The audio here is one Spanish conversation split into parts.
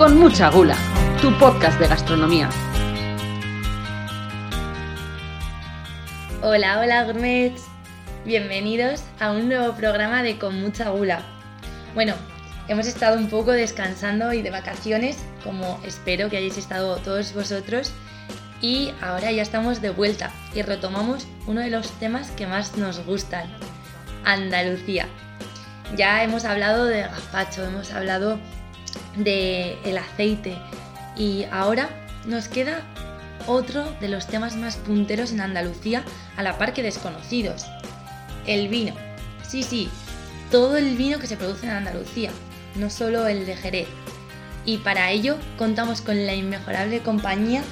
con mucha gula, tu podcast de gastronomía. Hola, hola gourmets. Bienvenidos a un nuevo programa de Con mucha gula. Bueno, hemos estado un poco descansando y de vacaciones, como espero que hayáis estado todos vosotros. Y ahora ya estamos de vuelta y retomamos uno de los temas que más nos gustan, Andalucía. Ya hemos hablado de gazpacho, hemos hablado de el aceite y ahora nos queda otro de los temas más punteros en Andalucía a la par que desconocidos, el vino. Sí, sí, todo el vino que se produce en Andalucía, no solo el de Jerez. Y para ello contamos con la inmejorable compañía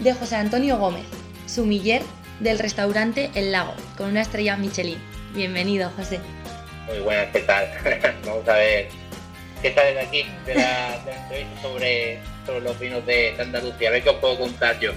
de José Antonio Gómez, sumiller del restaurante El Lago, con una estrella Michelin. Bienvenido, José. Muy buenas, ¿qué tal? Vamos a ver qué sale de aquí, de la, entrevista sobre, sobre los vinos de Andalucía. A ver qué os puedo contar yo.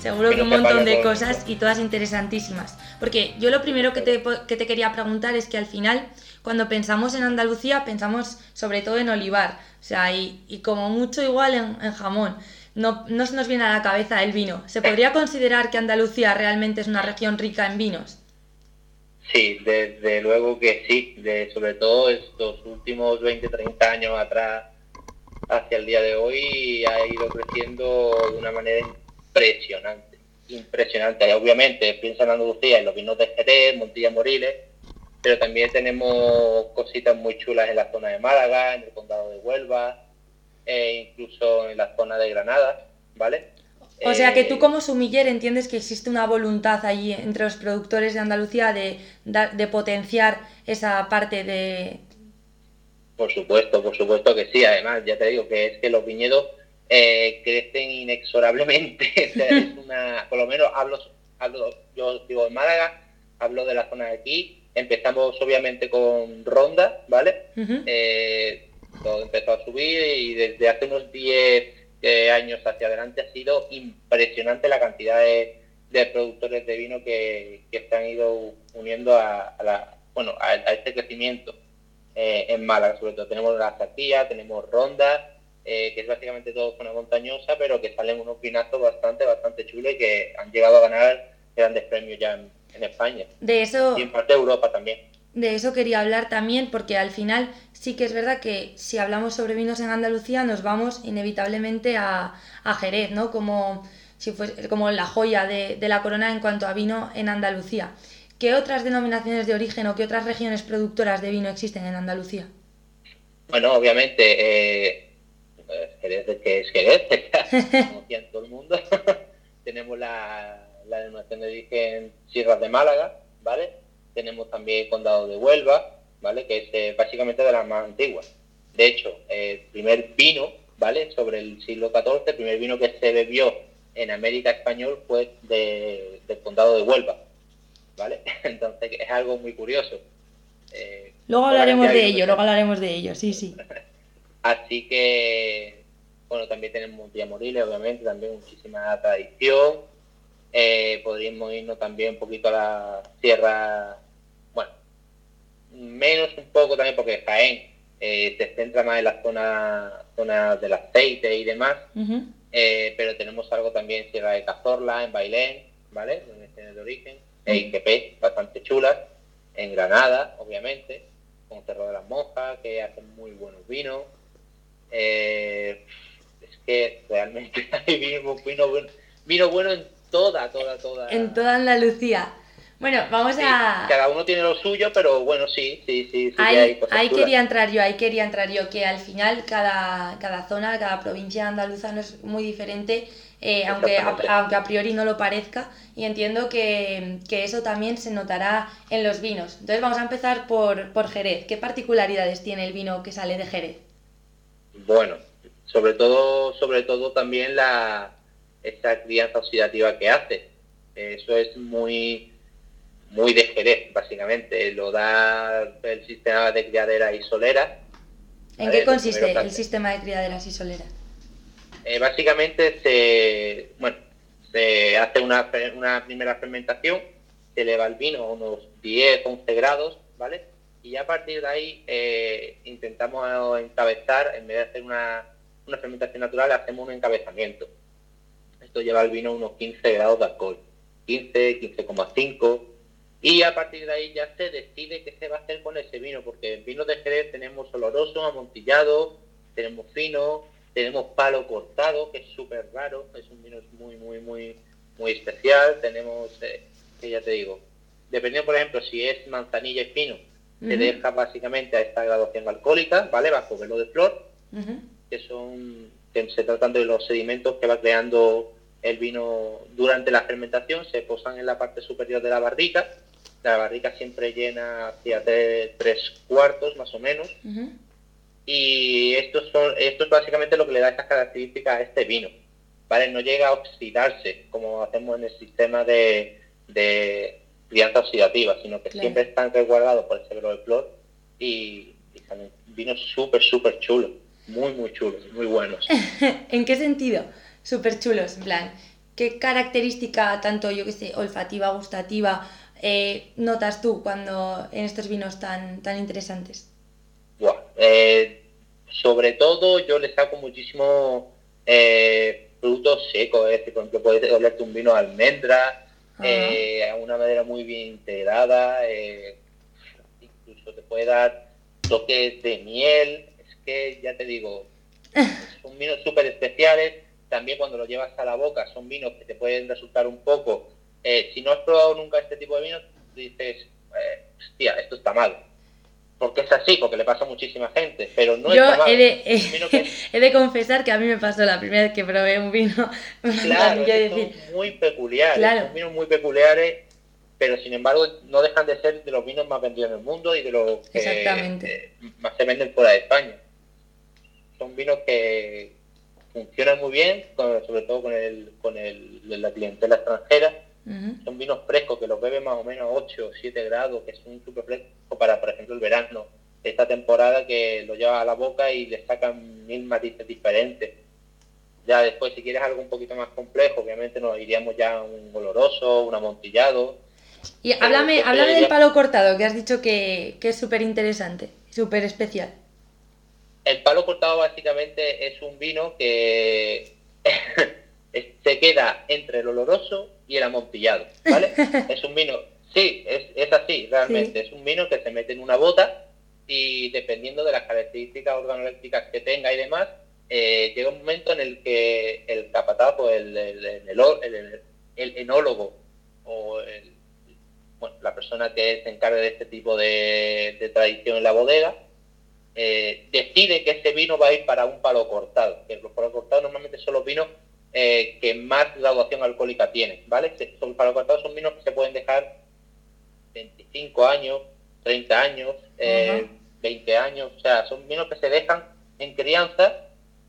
Seguro que un montón de cosas y todas interesantísimas. Porque yo lo primero que te, que te, quería preguntar es que al final, cuando pensamos en Andalucía, pensamos sobre todo en olivar. O sea, y, y como mucho igual en, en jamón. No, no, se nos viene a la cabeza el vino. ¿Se podría considerar que Andalucía realmente es una región rica en vinos? Sí, desde luego que sí. Sobre todo estos últimos 20, 30 años atrás hacia el día de hoy ha ido creciendo de una manera impresionante, impresionante. Obviamente piensa en Andalucía, en los vinos de Jerez, Montilla Moriles, pero también tenemos cositas muy chulas en la zona de Málaga, en el condado de Huelva, e incluso en la zona de Granada, ¿vale? O sea que tú eh, como sumiller entiendes que existe una voluntad allí entre los productores de Andalucía de, de potenciar esa parte de... Por supuesto, por supuesto que sí. Además, ya te digo que es que los viñedos eh, crecen inexorablemente. es una, por lo menos hablo, hablo, yo digo en Málaga, hablo de la zona de aquí. Empezamos obviamente con ronda, ¿vale? eh, todo empezó a subir y desde hace unos 10 años hacia adelante ha sido impresionante la cantidad de, de productores de vino que, que, se han ido uniendo a, a la, bueno, a, a, este crecimiento eh, en Málaga. Sobre todo tenemos la Saquía, tenemos Ronda, eh, que es básicamente todo zona montañosa, pero que salen unos vinazos bastante, bastante chulos y que han llegado a ganar grandes premios ya en, en España. De eso... Y en parte de Europa también. De eso quería hablar también, porque al final sí que es verdad que si hablamos sobre vinos en Andalucía nos vamos inevitablemente a, a Jerez, ¿no? Como, si fuese, como la joya de, de, la corona en cuanto a vino en Andalucía. ¿Qué otras denominaciones de origen o qué otras regiones productoras de vino existen en Andalucía? Bueno, obviamente, eh, Jerez, que es Jerez, como en todo el mundo. Tenemos la, la denominación de origen Sierras de Málaga, ¿vale? Tenemos también Condado de Huelva, ¿vale? Que es eh, básicamente de las más antiguas. De hecho, el primer vino, ¿vale? Sobre el siglo XIV, el primer vino que se bebió en América Español fue de, del Condado de Huelva, ¿vale? Entonces es algo muy curioso. Eh, luego hablaremos de ello, luego hablaremos de ello, sí, sí. Así que, bueno, también tenemos Montilla Moriles, obviamente, también muchísima tradición. Eh, podríamos irnos también un poquito a la sierra, menos un poco también porque Jaén eh, se centra más en la zona, zona del aceite y demás, uh -huh. eh, pero tenemos algo también en Sierra de Cazorla, en Bailén, ¿vale? Donde tiene el origen, uh -huh. en bastante chulas, en Granada, obviamente, con Cerro de las Monjas, que hacen muy buenos vinos. Eh, es que realmente hay vino, vino, vino bueno en toda, toda, toda. En toda Andalucía. Bueno, vamos sí, a. Cada uno tiene lo suyo, pero bueno, sí, sí, sí. sí ahí, ahí quería entrar yo, ahí quería entrar yo, que al final cada, cada zona, cada provincia andaluza no es muy diferente, eh, aunque, a, aunque a priori no lo parezca, y entiendo que, que, eso también se notará en los vinos. Entonces vamos a empezar por, por Jerez. ¿Qué particularidades tiene el vino que sale de Jerez? Bueno, sobre todo, sobre todo también la esta crianza oxidativa que hace. Eso es muy muy de Jerez, básicamente. Lo da el sistema de criadera y solera. ¿En qué consiste el sistema de criaderas y solera? Eh, básicamente se, bueno, se hace una, una primera fermentación, se eleva el vino a unos 10, 11 grados, ¿vale? Y ya a partir de ahí eh, intentamos encabezar, en vez de hacer una, una fermentación natural, hacemos un encabezamiento. Esto lleva el vino a unos 15 grados de alcohol, 15, 15,5, y a partir de ahí ya se decide qué se va a hacer con ese vino, porque el vino de Jerez tenemos oloroso, amontillado, tenemos fino, tenemos palo cortado, que es súper raro, es un vino muy, muy, muy, muy especial, tenemos, eh, que ya te digo, dependiendo, por ejemplo, si es manzanilla y fino, se deja básicamente a esta graduación alcohólica, ¿vale? Bajo velo de flor, que son, que se tratan de los sedimentos que va creando el vino durante la fermentación, se posan en la parte superior de la barrica, la barrica siempre llena hacia tres, cuartos más o menos, y esto, son, esto es básicamente lo que le da estas características a este vino, ¿vale? No llega a oxidarse como hacemos en el sistema de crianza oxidativa, sino que siempre están resguardados por ese velo de flor y, y vinos súper, súper chulos, muy, muy chulos, muy buenos. ¿En qué sentido? Súper chulos, en plan, ¿qué característica, tanto yo que sé, olfativa, gustativa, eh, notas tú cuando en estos vinos tan, tan interesantes? Eh, sobre todo yo le saco muchísimo eh, frutos secos, es decir, por ejemplo, puedes olerte un vino de almendra, eh, una madera muy bien integrada, incluso te puede dar toques de miel, es que ya te digo, son vinos súper especiales, también cuando los llevas a la boca son vinos que te pueden resultar un poco, eh, si no has probado nunca este tipo de vinos, dices, hostia, esto está mal, porque es así, porque le pasa a muchísima gente, pero no Yo es he de, he de confesar que a mí me pasó la primera vez que probé un vino. Claro, son muy peculiares, son vinos muy peculiares, pero sin embargo no dejan de ser de los vinos más vendidos en el mundo y de los que eh, más se venden fuera de España. Son vinos que funcionan muy bien, sobre todo con, el, con el, la clientela extranjera, son vinos frescos que los beben más o menos a 8 o 7 grados, que son súper frescos para, por ejemplo, el verano. Esta temporada que lo lleva a la boca y le sacan mil matices diferentes. Ya después, si quieres algo un poquito más complejo, obviamente nos iríamos ya a un oloroso, un amontillado. Y háblame, háblame del palo cortado, que has dicho que, que es súper interesante, súper especial. El palo cortado básicamente es un vino que se queda entre el oloroso y el amontillado, ¿vale? es un vino, sí, es, así, realmente, es un vino que se mete en una bota y dependiendo de las características organolépticas que tenga y demás, eh, llega un momento en el que el capataz o el, el, enólogo o bueno, la persona que se encarga de este tipo de, tradición en la bodega, eh, decide que ese vino va a ir para un palo cortado. Que los palos cortados normalmente son los vinos eh, que más graduación alcohólica tiene, ¿vale? Son, para cortados son vinos que se pueden dejar 25 años, 30 años, 20 eh, años, o sea, son vinos que se dejan en crianza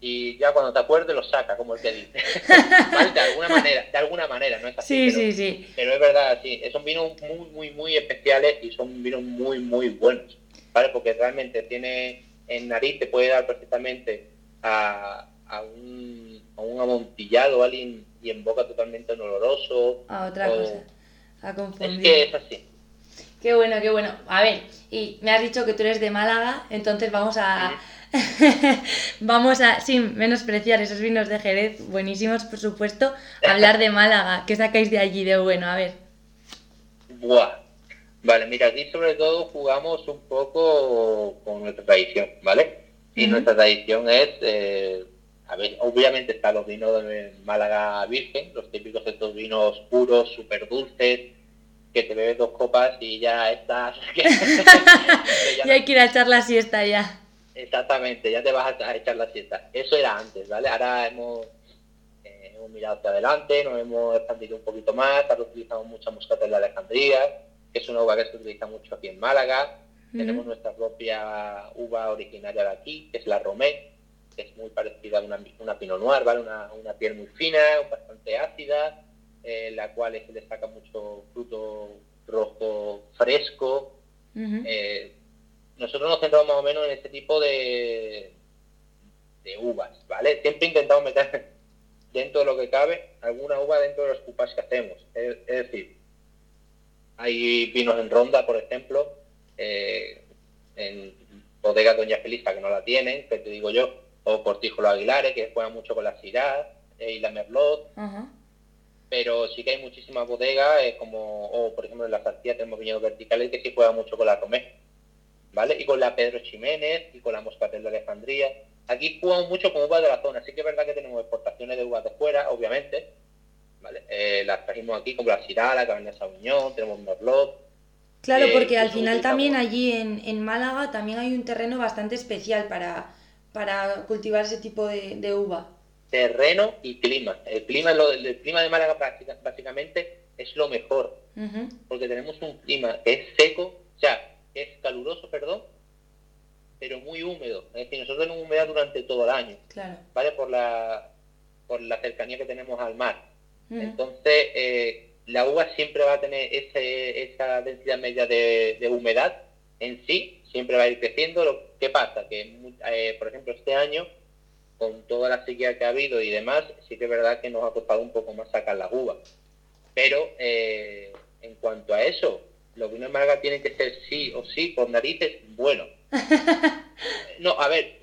y ya cuando te acuerdes los saca, como el que dice. De alguna manera, de alguna manera, no es así. Sí, pero, sí, sí. Pero es verdad, sí, son vinos muy, muy, muy especiales y son vinos muy, muy buenos, ¿vale? Porque realmente tiene en nariz, te puede dar perfectamente a, a un a un amontillado, alguien y en boca totalmente oloroso. A otra cosa, a confundir. Es que es así. Qué bueno, qué bueno. A ver, y me has dicho que tú eres de Málaga, entonces vamos a... vamos a, sin menospreciar esos vinos de Jerez, buenísimos por supuesto, hablar de Málaga. ¿Qué sacáis de allí de bueno? A ver. Buah. Vale, mira, aquí sobre todo jugamos un poco con nuestra tradición, ¿vale? Y nuestra tradición es eh, a ver, obviamente están los vinos de Málaga Virgen, los típicos estos vinos puros, súper dulces, que te bebes dos copas y ya estás... y hay que ir a echar la siesta ya. Exactamente, ya te vas a echar la siesta. Eso era antes, ¿vale? Ahora hemos, eh, hemos mirado hacia adelante, nos hemos expandido un poquito más, ahora utilizamos mucha moscata en la Alejandría, que es una uva que se utiliza mucho aquí en Málaga. Tenemos nuestra propia uva originaria de aquí, que es la Romé, es muy parecida a una, una Pinot Noir, ¿vale? Una, una piel muy fina, bastante ácida, eh, la cual se le saca mucho fruto rojo fresco. Eh, nosotros nos centramos más o menos en este tipo de, de uvas, ¿vale? Siempre intentamos meter dentro de lo que cabe alguna uva dentro de los cupas que hacemos. Es, decir, hay vinos en ronda, por ejemplo, eh, en bodega Doña Felisa que no la tienen, que te digo yo, o Cortijo Aguilares, que juegan mucho con la Syrah eh, y la Merlot. Pero sí que hay muchísimas bodegas, eh, como, o por ejemplo en la Sartía tenemos viñedos verticales que sí juegan mucho con la Romé, ¿vale? Y con la Pedro Ximénez y con la Moscatel de Alejandría. Aquí jugamos mucho con uvas de la zona, sí que es verdad que tenemos exportaciones de uvas de fuera, obviamente, ¿vale? Eh, las trajimos aquí como la Syrah, la Cabernet Sauvignon, tenemos Merlot, Claro, porque al final también allí en, en, Málaga también hay un terreno bastante especial para, para cultivar ese tipo de, uva. Terreno y clima. El clima, lo, el clima de Málaga básicamente es lo mejor, porque tenemos un clima que es seco, o sea, es caluroso, perdón, pero muy húmedo. Es decir, nosotros tenemos humedad durante todo el año, claro. ¿vale? Por la, por la cercanía que tenemos al mar. Entonces, eh, la uva siempre va a tener esa densidad media de, humedad en sí, siempre va a ir creciendo. Lo que pasa que, eh, por ejemplo, este año, con toda la sequía que ha habido y demás, sí que es verdad que nos ha costado un poco más sacar la uva. Pero eh, en cuanto a eso, los vinos de Málaga tienen que ser sí o sí, por narices, bueno. No, a ver,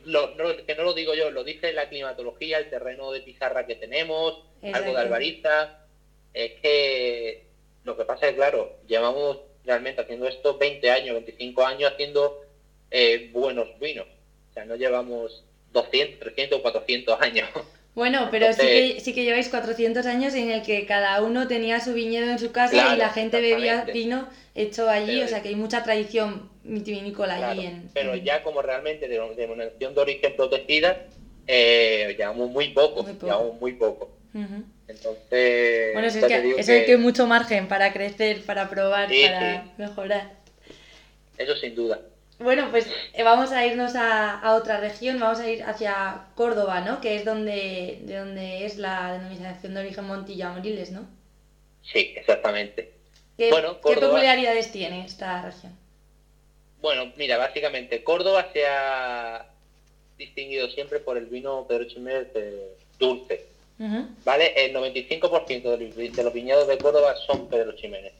que no lo digo yo, lo dice la climatología, el terreno de pizarra que tenemos, algo de albariza es que lo que pasa es, claro, llevamos realmente haciendo esto 20 años, 25 años haciendo eh, buenos vinos. O sea, no llevamos 200, 300 o 400 años. Bueno, pero sí, que, sí que lleváis 400 años en el que cada uno tenía su viñedo en su casa y la gente bebía vino hecho allí, o sea que hay mucha tradición vitivinícola allí. En, pero ya como realmente de denominación de origen protegida, eh, llevamos muy poco, muy poco. llevamos muy poco. Entonces. Bueno, eso es, que, hay mucho margen para crecer, para probar, para mejorar. Eso sin duda. Bueno, pues eh, vamos a irnos a, otra región, vamos a ir hacia Córdoba, ¿no? Que es donde, de donde es la denominación de origen Montilla Moriles, ¿no? Sí, exactamente. ¿Qué, bueno, ¿qué peculiaridades tiene esta región? Bueno, mira, básicamente Córdoba se ha distinguido siempre por el vino Pedro Chiménez dulce. ¿Vale? El 95% de los viñedos de Córdoba son Pedro Ximénez.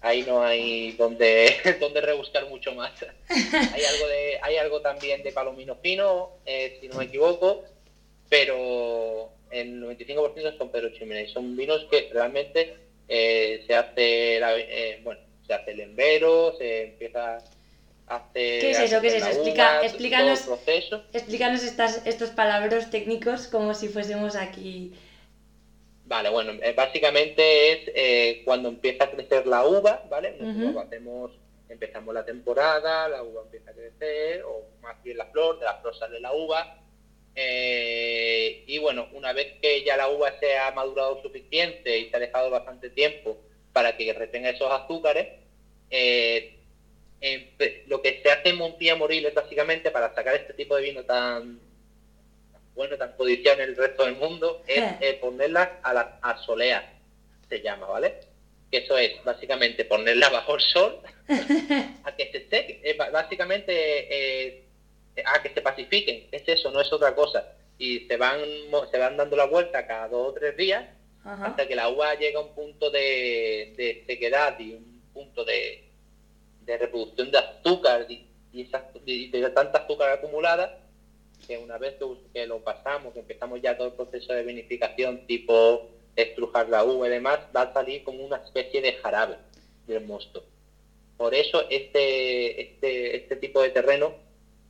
Ahí no hay donde, donde rebuscar mucho más. hay, algo de, hay algo también de palomino fino, eh, si no me equivoco, pero el 95% son Pedro Ximénez. Son vinos que realmente eh, se hace eh, bueno, se hace el embero, se empieza ¿Qué es eso? ¿Qué es eso? Explica, explícanos, explícanos estas, estos palabras técnicos como si fuésemos aquí. Vale, bueno, eh, básicamente es eh, cuando empieza a crecer la uva, ¿vale? Nosotros hacemos, empezamos la temporada, la uva empieza a crecer, o más bien la flor, de la flor sale la uva. Eh, y bueno, una vez que ya la uva se ha madurado suficiente y se ha dejado bastante tiempo para que retenga esos azúcares, lo que se hace en Montilla Moriles básicamente para sacar este tipo de vino tan bueno, tan codiciado en el resto del mundo, es eh, ponerlas a la a se llama, ¿vale? Que eso es básicamente ponerla bajo el sol a que se seque, eh, básicamente eh, a que se pacifiquen, es eso, no es otra cosa. Y se van, se van dando la vuelta cada dos o tres días hasta que la uva llega a un punto de, de sequedad y un punto de, de reproducción de azúcar y, de tanta azúcar acumulada que una vez que, lo pasamos, que empezamos ya todo el proceso de vinificación tipo estrujar la uva y demás, va a salir como una especie de jarabe del mosto. Por eso este, este, este tipo de terreno,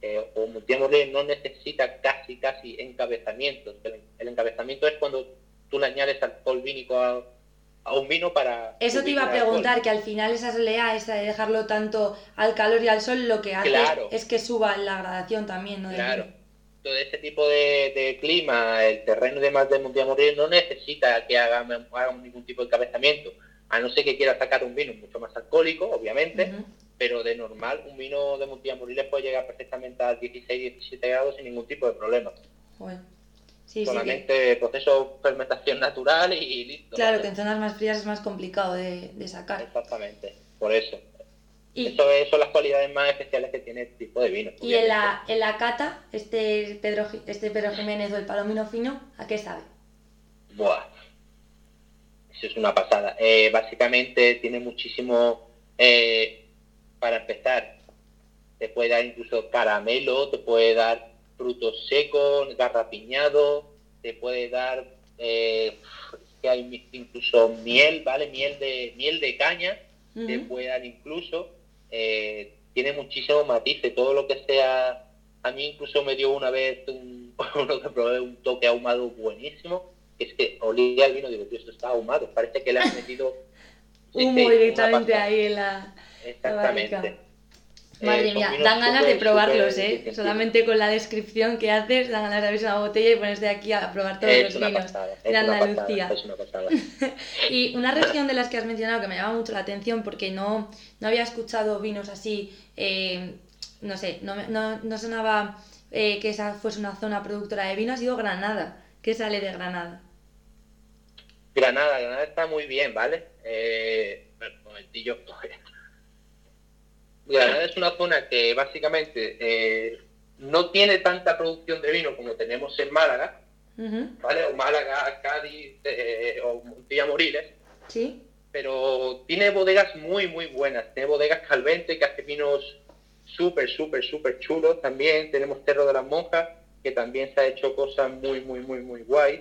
eh, o no necesita casi, casi encabezamientos. El, el, encabezamiento es cuando tú le añades alcohol vínico a, a un vino para... Eso te iba a preguntar, que al final esa solea, esa de dejarlo tanto al calor y al sol, lo que hace es que suba la gradación también, ¿no? Claro. Todo ese tipo de, clima, el terreno de más de Morir no necesita que haga, ningún tipo de encabezamiento, a no ser que quiera sacar un vino mucho más alcohólico, obviamente, pero de normal un vino de Montilla puede llegar perfectamente a 16-17 grados sin ningún tipo de problema. Bueno. Solamente proceso fermentación natural y listo. Claro, que en zonas más frías es más complicado de, sacar. Exactamente, por eso. eso son las cualidades más especiales que tiene este tipo de vino. Y en la, en la cata, este Pedro, este Pedro Jiménez o el Palomino Fino, ¿a qué sabe? Buah, eso es una pasada. Eh, básicamente tiene muchísimo, eh, para empezar, te puede dar incluso caramelo, te puede dar frutos secos, garrapiñado, te puede dar, eh, que hay incluso miel, ¿vale? Miel de, miel de caña, te puede dar incluso, eh, tiene muchísimos matices, todo lo que sea, a mí incluso me dio una vez un, uno que probé un toque ahumado buenísimo, que es que olía el vino, digo, tío, esto está ahumado, parece que le has metido... Humo directamente ahí en la... Exactamente. Madre eh, mía, dan ganas de probarlos, ¿eh? Solamente con la descripción que haces, dan ganas de abrir una botella y ponerse aquí a probar todos los vinos de Andalucía. y una región de las que has mencionado que me llama mucho la atención porque no, no había escuchado vinos así, eh, no sé, no, no, no sonaba eh, que esa fuese una zona productora de vino, ha sido Granada. ¿Qué sale de Granada? Granada, Granada está muy bien, ¿vale? Eh, un momentillo, Granada es una zona que básicamente eh, no tiene tanta producción de vino como tenemos en Málaga, ¿vale? O Málaga, Cádiz eh, o Montilla Moriles. Sí. Pero tiene bodegas muy, muy buenas. Tiene bodegas Calvente que hace vinos súper, súper, súper chulos también. Tenemos Cerro de las Monjas, que también se ha hecho cosas muy, muy, muy, muy guays.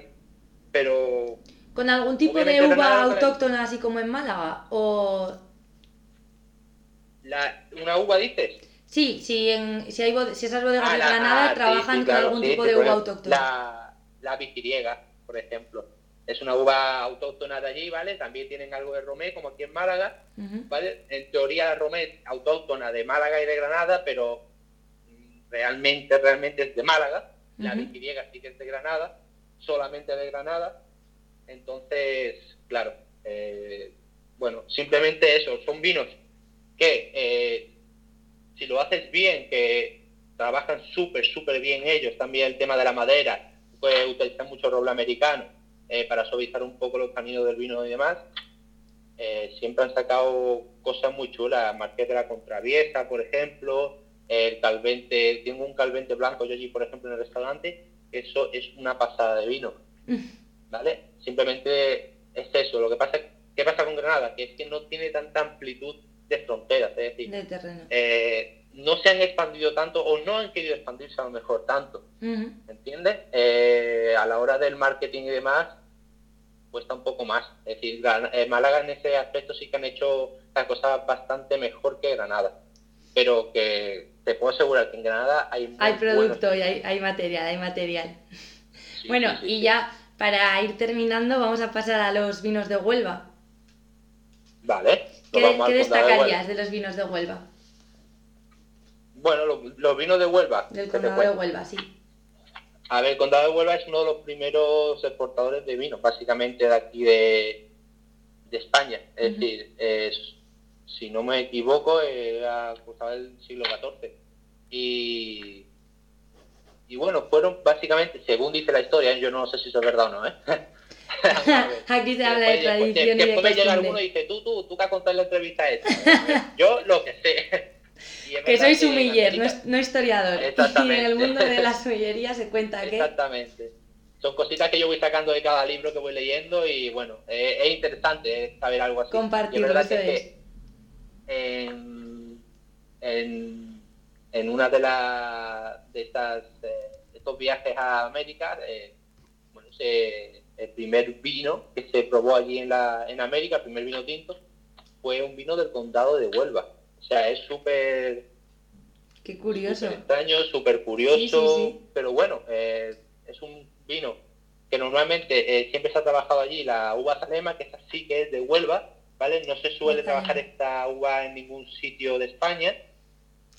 Pero... ¿Con algún tipo de uva autóctona así como en Málaga? ¿O ¿Una uva dices? Sí, si, en, si, hay, si esas bodegas ah, de Granada trabajan con algún tipo de uva autóctona. La, la vitiriega, por ejemplo. Es una uva autóctona de allí, ¿vale? También tienen algo de romé, como aquí en Málaga, ¿vale? En teoría la romé autóctona de Málaga y de Granada, pero realmente, realmente es de Málaga. La vitiriega sí que es de Granada, solamente de Granada. Entonces, claro, eh, bueno, simplemente eso, son vinos que eh, si lo haces bien, que trabajan súper, súper bien ellos, también el tema de la madera, puede utilizar mucho roble americano eh, para suavizar un poco los caminos del vino y demás. Eh, siempre han sacado cosas muy chulas, Marqués de la Contraviesa, por ejemplo, el calvente, tengo un calvente blanco yo allí, por ejemplo, en el restaurante, eso es una pasada de vino, ¿vale? Simplemente es eso, lo que pasa, ¿qué pasa con Granada? Que es que no tiene tanta amplitud de fronteras, es decir, eh, no se han expandido tanto o no han querido expandirse a lo mejor tanto, ¿entiendes? Eh, a la hora del marketing y demás, cuesta un poco más. Es decir, eh, Málaga en ese aspecto sí que han hecho las cosas bastante mejor que Granada, pero que te puedo asegurar que en Granada hay... Hay producto y hay, material, hay material. bueno, y ya para ir terminando vamos a pasar a los vinos de Huelva. Vale. ¿Qué, destacarías de, los vinos de Huelva? Bueno, los, vinos de Huelva. Del condado de Huelva, sí. A ver, el condado de Huelva es uno de los primeros exportadores de vino, básicamente de aquí de, España. Es decir, si no me equivoco, era el siglo XIV. Y, y bueno, fueron básicamente, según dice la historia, yo no sé si eso es verdad o no, ¿eh? Aquí se habla de tradición y de Después me llega alguno y dice, tú, tú, tú que has contado la entrevista esta. Yo lo que sé. que soy sumiller, no, no, historiador. Y en el mundo de la sumillería se cuenta que... Exactamente. Son cositas que yo voy sacando de cada libro que voy leyendo y bueno, es interesante saber algo así. Compartir, eso es. En, en, en, una de, las de estas, eh, estos viajes a América, eh, bueno, se el primer vino que se probó allí en, la, en América, el primer vino tinto, fue un vino del condado de Huelva. O sea, es súper... Qué curioso. extraño, súper curioso, pero bueno, eh, es un vino que normalmente eh, siempre se ha trabajado allí, la uva Salema, que es así que es de Huelva, ¿vale? No se suele trabajar esta uva en ningún sitio de España,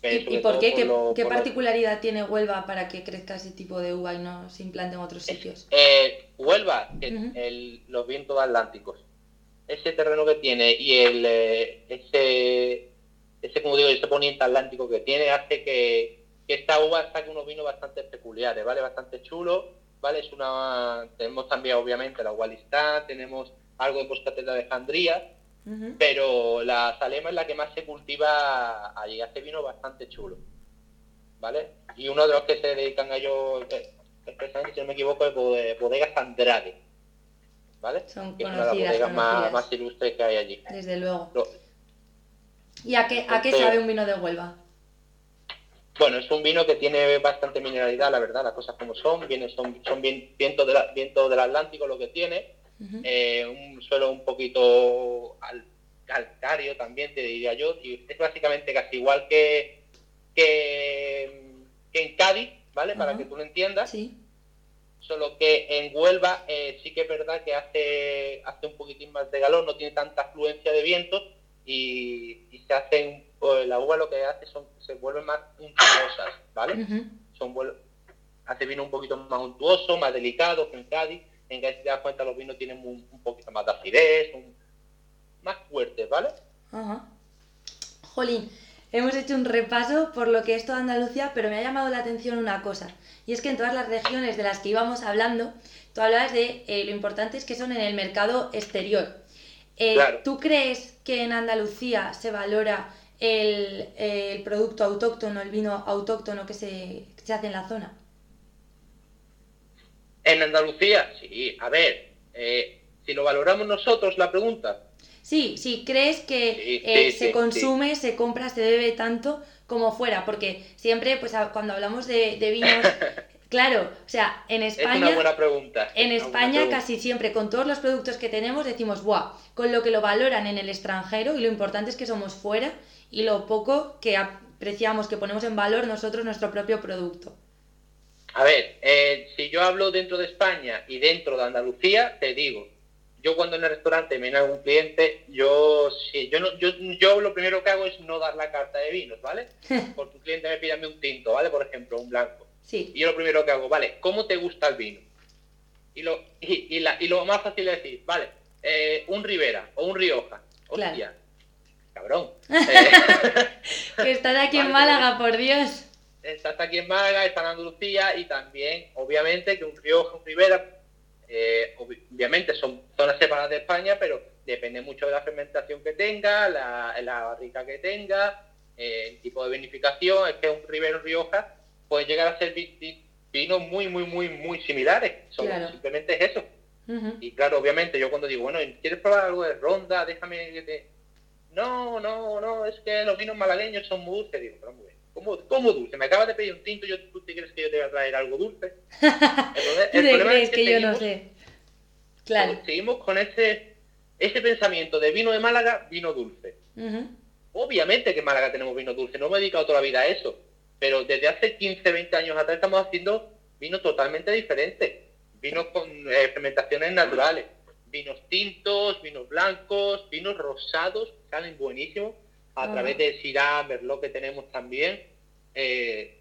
¿Y, por qué? ¿Qué, particularidad tiene Huelva para que crezca ese tipo de uva y no se implante en otros sitios? Eh, Huelva, los vientos atlánticos. Ese terreno que tiene y el eh, ese, ese, como digo, ese poniente atlántico que tiene hace que, esta uva saque unos vinos bastante peculiares, ¿vale? Bastante chulo, ¿vale? Es una... Tenemos también, obviamente, la Gualistán, tenemos algo de Postcateta de Alejandría, pero la Salema es la que más se cultiva allí, hace vino bastante chulo, ¿vale? Y uno de los que se dedican a ello, si no me equivoco, es Bodegas Andrade, ¿vale? Son que es una de las bodegas más, más, ilustres que hay allí. Desde luego. ¿Y a qué, a qué sabe un vino de Huelva? Bueno, es un vino que tiene bastante mineralidad, la verdad, las cosas como son. Viene, son, son viento, de viento del Atlántico lo que tiene. Eh, un suelo un poquito calcario también, te diría yo. Y es básicamente casi igual que, que, en Cádiz, ¿vale? Para que tú lo entiendas. Sí. Solo que en Huelva eh, sí que es verdad que hace, hace un poquitín más de galón, no tiene tanta afluencia de viento y, se hacen, pues, la uva lo que hace son, se vuelven más untuosas, ¿vale? son, hace vino un poquito más untuoso, más delicado que en Cádiz. En si te das cuenta, los vinos tienen un, poquito más de acidez, más fuertes, ¿vale? Ajá. Jolín, hemos hecho un repaso por lo que es toda Andalucía, pero me ha llamado la atención una cosa. Y es que en todas las regiones de las que íbamos hablando, tú hablabas de eh, lo importantes que son en el mercado exterior. Eh, ¿Tú crees que en Andalucía se valora el, producto autóctono, el vino autóctono que se, hace en la zona? En Andalucía, sí. A ver, eh, si lo valoramos nosotros, la pregunta. Sí, sí, ¿crees que eh, se consume, se compra, se bebe tanto como fuera? Porque siempre, pues cuando hablamos de, de vinos Claro, o sea, en España. Es una buena pregunta. En España, casi siempre, con todos los productos que tenemos, decimos, ¡buah! Con lo que lo valoran en el extranjero y lo importante es que somos fuera y lo poco que apreciamos, que ponemos en valor nosotros nuestro propio producto. A ver, eh, si yo hablo dentro de España y dentro de Andalucía, te digo, yo cuando en el restaurante me viene algún cliente, yo sí, yo no, yo, yo lo primero que hago es no dar la carta de vinos, ¿vale? Porque un cliente me pide un tinto, ¿vale? Por ejemplo, un blanco y yo lo primero que hago, vale, ¿cómo te gusta el vino? Y lo, y, la, y lo más fácil es decir, vale, eh, un Ribera o un Rioja. Hostia, cabrón. que estás aquí en Málaga, por Dios. Estás aquí en Málaga, está en Andalucía y también, obviamente, que un Rioja, un Ribera, eh, obviamente son zonas separadas de España, pero depende mucho de la fermentación que tenga, la, la barrica que tenga, eh, el tipo de vinificación. Es que un Ribera, un Rioja pueden llegar a ser vinos muy, muy, muy, muy similares. Simplemente es eso. Y claro, obviamente, yo cuando digo, bueno, ¿quieres probar algo de ronda? Déjame que te... No, no, no, es que los vinos malagueños son muy dulces. Digo, pero. ¿Cómo, ¿Cómo, dulce? Me acabas de pedir un tinto, yo, ¿tú te crees que yo te voy a traer algo dulce? El, problema es que, yo no sé. Claro. Seguimos con ese, ese pensamiento de vino de Málaga, vino dulce. Obviamente que en Málaga tenemos vino dulce, no me he dedicado toda la vida a eso pero desde hace 15, 20 años atrás estamos haciendo vinos totalmente diferentes, vinos con eh, fermentaciones naturales, vinos tintos, vinos blancos, vinos rosados, salen buenísimos, a ah. través de Syrah, Merlot que tenemos también. Eh,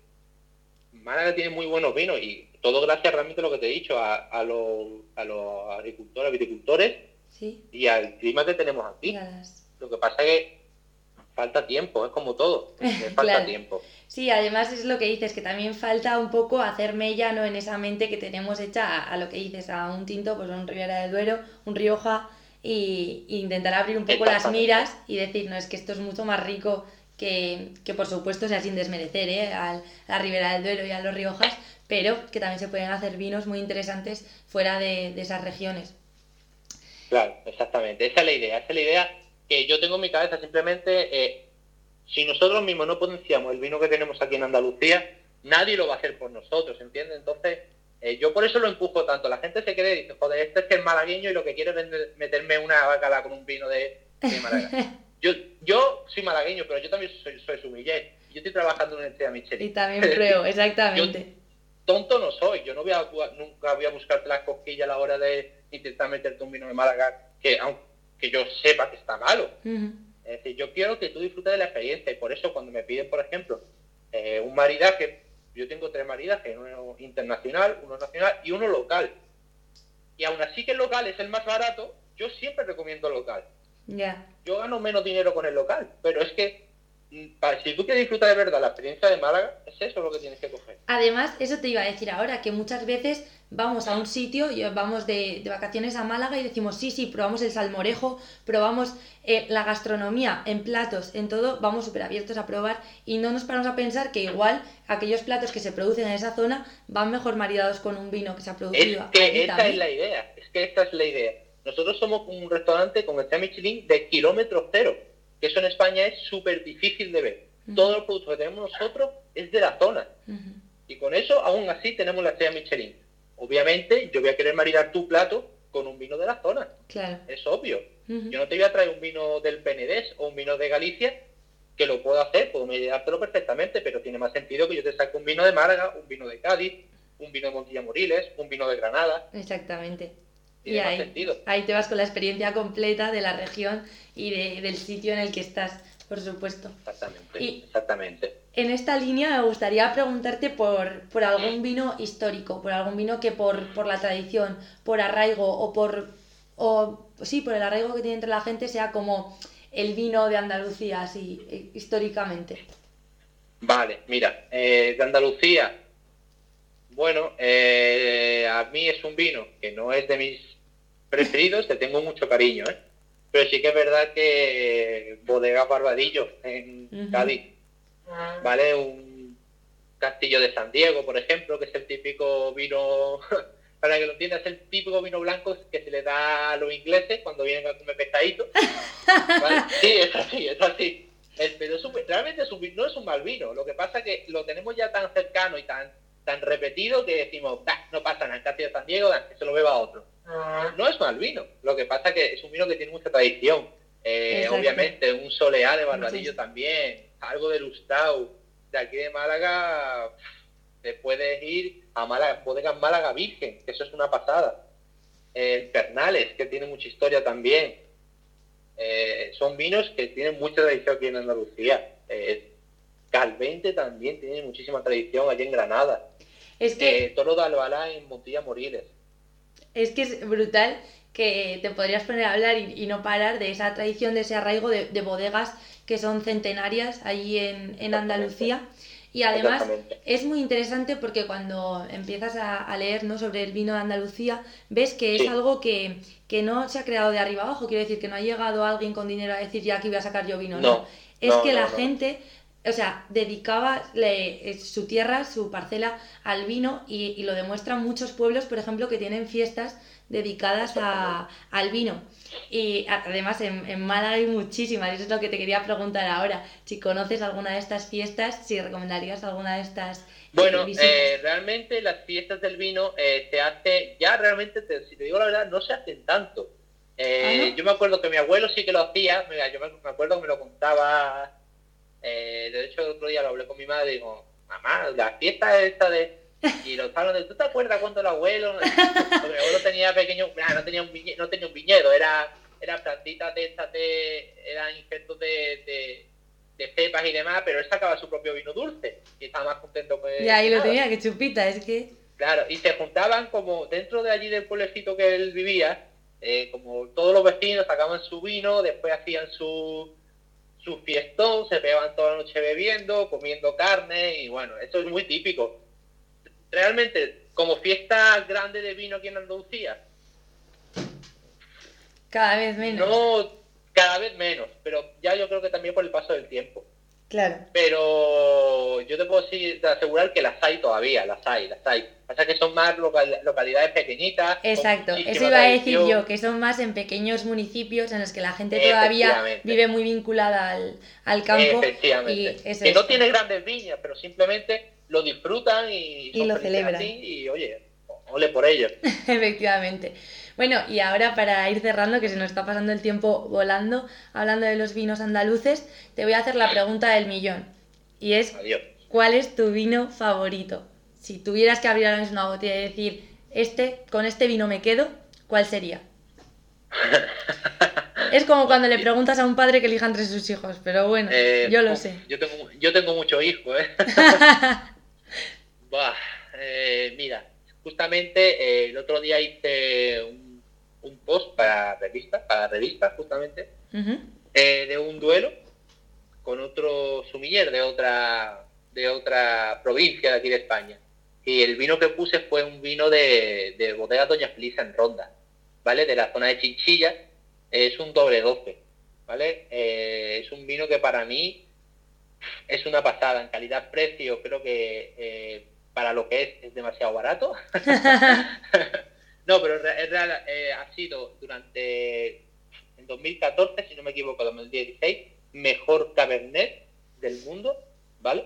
Málaga tiene muy buenos vinos y todo gracias realmente a lo que te he dicho, a, los, a los agricultores, viticultores y al clima que tenemos aquí. Lo que pasa es que falta tiempo, es como todo, falta tiempo. Sí, además es lo que dices, que también falta un poco hacer mella ¿no? en esa mente que tenemos hecha a, lo que dices, a un tinto, pues un Ribera del Duero, un Rioja, y, intentar abrir un poco las miras y decir, no, es que esto es mucho más rico que, que por supuesto, sea sin desmerecer ¿eh? a la Ribera del Duero y a los Riojas, pero que también se pueden hacer vinos muy interesantes fuera de, de esas regiones. Claro, exactamente, esa es la idea, esa es la idea que yo tengo en mi cabeza simplemente, eh, si nosotros mismos no potenciamos el vino que tenemos aquí en Andalucía, nadie lo va a hacer por nosotros, ¿entiendes? Entonces, eh, yo por eso lo empujo tanto. La gente se cree y dice, joder, este es que es malagueño y lo que quiere es meterme una bacala con un vino de, Málaga. yo, yo soy malagueño, pero yo también soy, soy sumiller. Yo estoy trabajando en una estrella Michelin. Y también creo, exactamente. tonto no soy, yo no voy a, nunca voy a buscarte las cosquillas a la hora de intentar meterte un vino de Málaga, que aunque que yo sepa que está malo. Es decir, yo quiero que tú disfrutes de la experiencia y por eso cuando me piden, por ejemplo, eh, un maridaje, yo tengo tres maridajes, uno internacional, uno nacional y uno local. Y aún así que el local es el más barato, yo siempre recomiendo el local. Ya. Yo gano menos dinero con el local, pero es que si tú quieres disfrutar de verdad la experiencia de Málaga, es eso lo que tienes que coger. Además, eso te iba a decir ahora, que muchas veces vamos a un sitio, vamos de, vacaciones a Málaga y decimos, sí, sí, probamos el salmorejo, probamos eh, la gastronomía en platos, en todo, vamos súper abiertos a probar y no nos paramos a pensar que igual aquellos platos que se producen en esa zona van mejor maridados con un vino que se ha producido. Es que esta es la idea, es que esta es la idea. Nosotros somos un restaurante con el Michelin de kilómetro cero que eso en España es súper difícil de ver. Todos los productos que tenemos nosotros es de la zona. Y con eso, aún así, tenemos la estrella Michelin. Obviamente, yo voy a querer maridar tu plato con un vino de la zona. Claro. Es obvio. Yo no te voy a traer un vino del Penedés o un vino de Galicia, que lo puedo hacer, puedo maridártelo perfectamente, pero tiene más sentido que yo te saque un vino de Málaga, un vino de Cádiz, un vino de Montilla Moriles, un vino de Granada. Exactamente. Y ahí, sentido. ahí te vas con la experiencia completa de la región y de- del sitio en el que estás, por supuesto. Exactamente, Y- exactamente. En esta línea me gustaría preguntarte por, por algún vino histórico, por algún vino que por, por la tradición, por arraigo o por o sí, por el arraigo que tiene entre la gente sea como el vino de Andalucía, así eh, históricamente. Vale, mira, eh, de Andalucía, bueno, eh, a mí es un vino que no es de mis preferidos, te tengo mucho cariño, ¿eh? Pero sí que es verdad que Bodega Barbadillo en. Cádiz, ¿vale? Un Castillo de San Diego, por ejemplo, que es el típico vino, para que lo entiendas, es el típico vino blanco que se le da a los ingleses cuando vienen a comer pescadito. ¿vale? Sí, es así, es así. El- pero es un- realmente es un no es un mal vino. Lo que pasa es que lo tenemos ya tan cercano y tan tan repetido que decimos, "Bah, no pasa nada, el Castillo de San Diego, que se lo beba otro. No es mal vino. Lo que pasa es que es un vino que tiene mucha tradición. Eh, obviamente, un soleá de Barbadillo también, algo de Lustau. De aquí de Málaga, te puedes ir a Málaga, bodegas Málaga Virgen, que eso es una pasada. Eh, Pernales, que tiene mucha historia también. Eh, son vinos que tienen mucha tradición aquí en Andalucía. Eh, Calvente también tiene muchísima tradición allí en Granada. Es que Toro de Albalá en Montilla Moriles. Es que es brutal que te podrías poner a hablar y, y no parar de esa tradición, de ese arraigo de, de bodegas que son centenarias allí en, en Andalucía. Y además es muy interesante porque cuando empiezas a, a leer ¿no? sobre el vino de Andalucía, ves que es Sí. algo que, que no se ha creado de arriba abajo. Quiero decir que no ha llegado alguien con dinero a decir ya aquí voy a sacar yo vino. No, Es no, que la gente, o sea, dedicaba le- eh, su tierra, su parcela al vino y, y lo demuestran muchos pueblos, por ejemplo, que tienen fiestas dedicadas a- al vino. Y además en, en Málaga hay muchísimas, y eso es lo que te quería preguntar ahora. Si conoces alguna de estas fiestas, si recomendarías alguna de estas eh, Bueno, eh, realmente las fiestas del vino eh, se hace, ya realmente, te- si te digo la verdad, no se hacen tanto. Eh, ¿Ah, no? Yo me acuerdo que mi abuelo sí que lo hacía, mira, yo me, me acuerdo que me lo contaba, eh, de hecho el otro día lo hablé con mi madre y digo, mamá, la fiesta esta de... Y los estaban de, ¿tú te acuerdas cuando el abuelo? Mi abuelo tenía pequeño, nah, no tenía un viñedo, no tenía un viñedo, era, era plantitas de estas de, eran insectos de, de, de cepas y demás, pero él sacaba su propio vino dulce y estaba más contento que Ya ahí lo tenía, que chupita, es que... Claro, y se juntaban como dentro de allí del pueblecito que él vivía, eh, como todos los vecinos sacaban su vino, después hacían su, su fiestón, se pegaban toda la noche bebiendo, comiendo carne, y bueno, eso es muy típico. Realmente, como fiesta grande de vino aquí en Andalucía, Cada vez menos. no cada vez menos, pero ya yo creo que también por el paso del tiempo. Claro. Pero yo te puedo decir- asegurar que las hay todavía, las hay, las hay. Pasa que son más local- localidades pequeñitas. Exacto, eso iba a decir yo, que son más en pequeños municipios en los que la gente todavía vive muy vinculada al, al campo. Efectivamente. y eso que es. no tiene grandes viñas, pero simplemente lo disfrutan y, Y lo celebran. y oye, ole por ello. Efectivamente. Bueno, y ahora para ir cerrando, que se nos está pasando el tiempo volando, hablando de los vinos andaluces, te voy a hacer la pregunta del millón. Y es, Adiós. ¿cuál es tu vino favorito? Si tuvieras que abrir una botella y decir, este, con este vino me quedo, ¿cuál sería? Es como cuando le preguntas a un padre que elija entre sus hijos, pero bueno, Eh, yo lo sé. Yo tengo, yo tengo muchos hijos, ¿eh? Buah, eh, mira, justamente eh, el otro día hice un, un post para revista, para revista justamente, eh, de un duelo otro sumiller de otra de otra provincia de aquí de España. Y el vino que puse fue un vino de, de bodega Doña Felisa en Ronda, ¿vale? De la zona de Chinchilla. Es un doble 12, ¿vale? Eh, es un vino que para mí es una pasada. En calidad-precio creo que eh, para lo que es es demasiado barato. no, pero es re- es real, eh, ha sido durante en 2014, si no me equivoco, 2016, mejor Cabernet del mundo, ¿vale?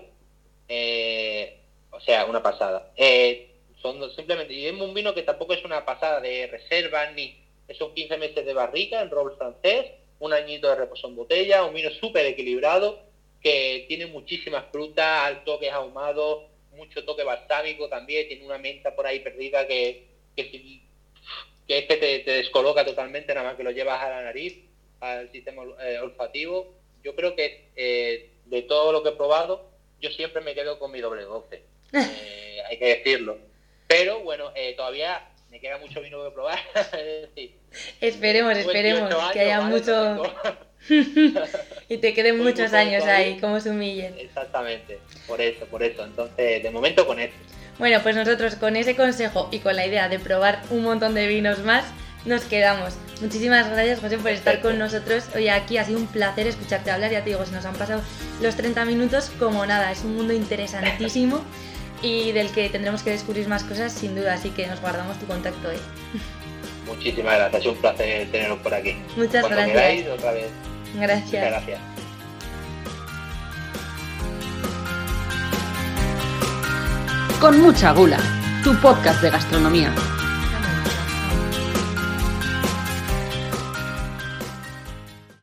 Eh, o sea, una pasada. Eh, son simplemente, y es un vino que tampoco es una pasada de reserva, ni son 15 meses de barrica en roble francés, un añito de reposo en botella, un vino súper equilibrado, que tiene muchísimas frutas, al toque ahumado, mucho toque balsámico también, tiene una menta por ahí perdida que, que, es que te, descoloca totalmente nada más que lo llevas a la nariz, al sistema eh, olfativo. Yo creo que eh, de todo lo que he probado, yo siempre me quedo con mi doble 12, eh, hay que decirlo. Pero bueno, todavía me queda mucho vino que probar. esperemos, esperemos que haya mucho... y te queden muchos años ahí, como se humillen. Exactamente, por eso, por eso. Entonces, de momento con esto. Bueno, pues nosotros con ese consejo y con la idea de probar un montón de vinos más, nos quedamos. Muchísimas gracias, José, por estar con nosotros. Hoy aquí ha sido un placer escucharte hablar. Ya te digo, se nos han pasado los 30 minutos como nada. Es un mundo interesantísimo y del que tendremos que descubrir más cosas sin duda. Así que nos guardamos tu contacto hoy. Muchísimas gracias, es un placer teneros por aquí. Muchas gracias. otra vez. Gracias. gracias. Con mucha gula, tu podcast de gastronomía.